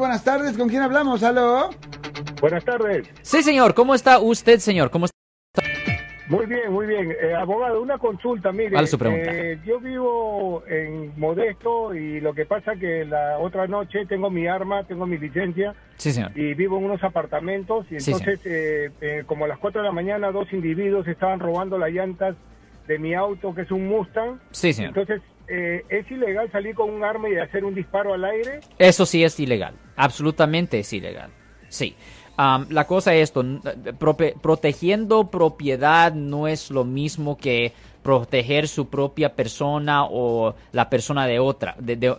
Buenas tardes, ¿con quién hablamos? ¿Aló? Buenas tardes. Sí, señor. ¿Cómo está usted, señor? ¿Cómo está? Muy bien, muy bien. Eh, abogado, una consulta, mire. ¿Cuál es su pregunta? eh, yo vivo en Modesto y lo que pasa que la otra noche tengo mi arma, tengo mi licencia Sí, señor. y vivo en unos apartamentos y Sí, entonces eh, eh, como a las 4 de la mañana dos individuos estaban robando las llantas de mi auto que es un Mustang. Sí, señor. Entonces, eh, ¿es ilegal salir con un arma y hacer un disparo al aire? Eso sí es ilegal. Absolutamente es ilegal. Sí. Am, la cosa es esto, protegiendo propiedad no es lo mismo que proteger su propia persona o la persona de otra, de, de-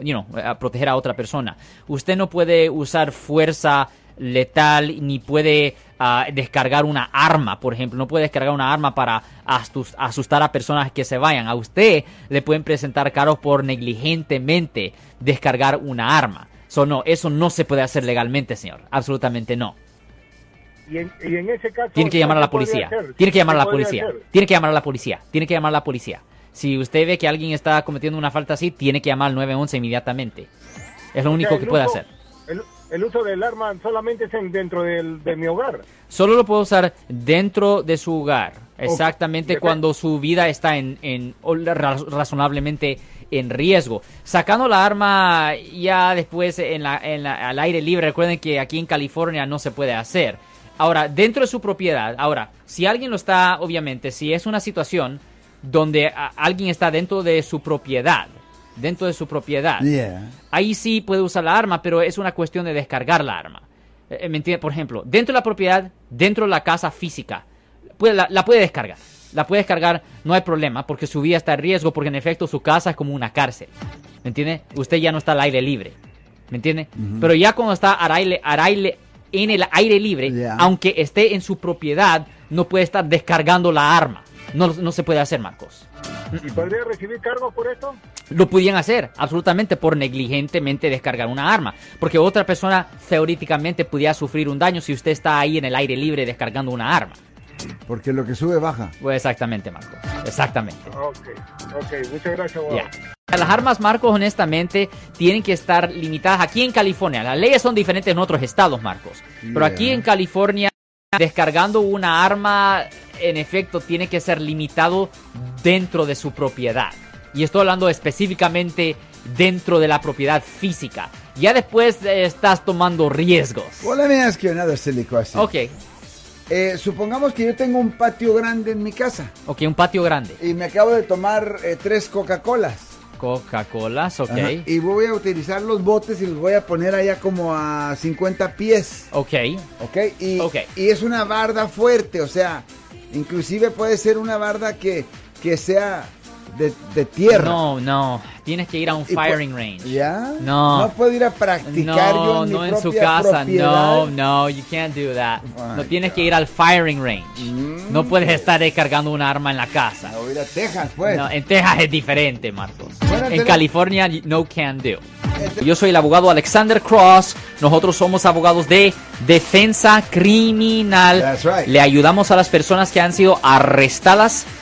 proteger a otra persona. Usted no puede usar fuerza letal ni puede ah, descargar una arma, por ejemplo, no puede descargar una arma para asustar a personas que se vayan. A usted le pueden presentar cargos por negligentemente descargar una arma. So, no, eso no se puede hacer legalmente, señor. Absolutamente no. Y en, y en ese caso... Tiene que ¿qué llamar a la policía. Tiene que llamar a la ¿Qué podría policía. Tiene que llamar a la policía. Tiene que llamar a la policía. Si usted ve que alguien está cometiendo una falta así, tiene que llamar al 911 inmediatamente. Es lo O único sea, que puede uso- hacer. El, el uso del arma solamente es en- dentro del, de mi hogar. Solo lo puede usar dentro de su hogar. Exactamente cuando su vida está en, en razonablemente en riesgo. Sacando la arma ya después en la, en la- al aire libre. Recuerden que aquí en California no se puede hacer. Ahora, dentro de su propiedad, ahora, si alguien lo está, obviamente, si es una situación donde alguien está dentro de su propiedad, dentro de su propiedad, Yeah. ahí sí puede usar la arma, pero es una cuestión de descargar la arma. Eh, ¿Me entiende? Por ejemplo, dentro de la propiedad, dentro de la casa física, la puede descargar. La puede descargar, no hay problema, porque su vida está en riesgo, porque en efecto su casa es como una cárcel. ¿Me entiende? Usted ya no está al aire libre. ¿Me entiende? Pero ya cuando está al aire, al aire- en el aire libre, aunque esté en su propiedad, no puede estar descargando la arma. No, no se puede hacer, Marcos. ¿Y podría recibir cargos por esto? Lo podían hacer, absolutamente, por negligentemente descargar una arma. Porque otra persona teóricamente pudiera sufrir un daño si usted está ahí en el aire libre descargando una arma. Porque lo que sube baja. Pues exactamente, Marcos. Exactamente. Ok, ok, muchas gracias. Ya. Las armas, Marcos, honestamente, tienen que estar limitadas aquí en California. Las leyes son diferentes en otros estados, Marcos. Pero aquí Yeah. en California, descargando una arma, en efecto, tiene que ser limitado dentro de su propiedad. Y estoy hablando específicamente dentro de la propiedad física. Ya después eh, estás tomando riesgos. Well, let me ask you another silly question. Ok, Eh, supongamos que yo tengo un patio grande en mi casa ok, un patio grande. y me acabo de tomar eh, tres Coca-Colas. Coca-Colas, ok. Ajá, Y voy a utilizar los botes y los voy a poner allá como a 50 pies. Ok, ¿Ok? Y, Ok. y es una barda fuerte, o sea, inclusive puede ser una barda que, que sea de, de tierra. no, no, tienes que ir a un firing range. ¿Ya? No. No puedo ir a practicar yo No, en mi no en su casa. propiedad. No, no, you can't do that. Oh no tienes que ir al firing range. Mm. No puedes estar descargando un arma en la casa. A ir a Texas, pues. No, en Texas es diferente, Marcos. Bueno, en California, no can do. Este- Yo soy el abogado Alexander Cross. Nosotros somos abogados de defensa criminal. That's right. Le ayudamos a las personas que han sido arrestadas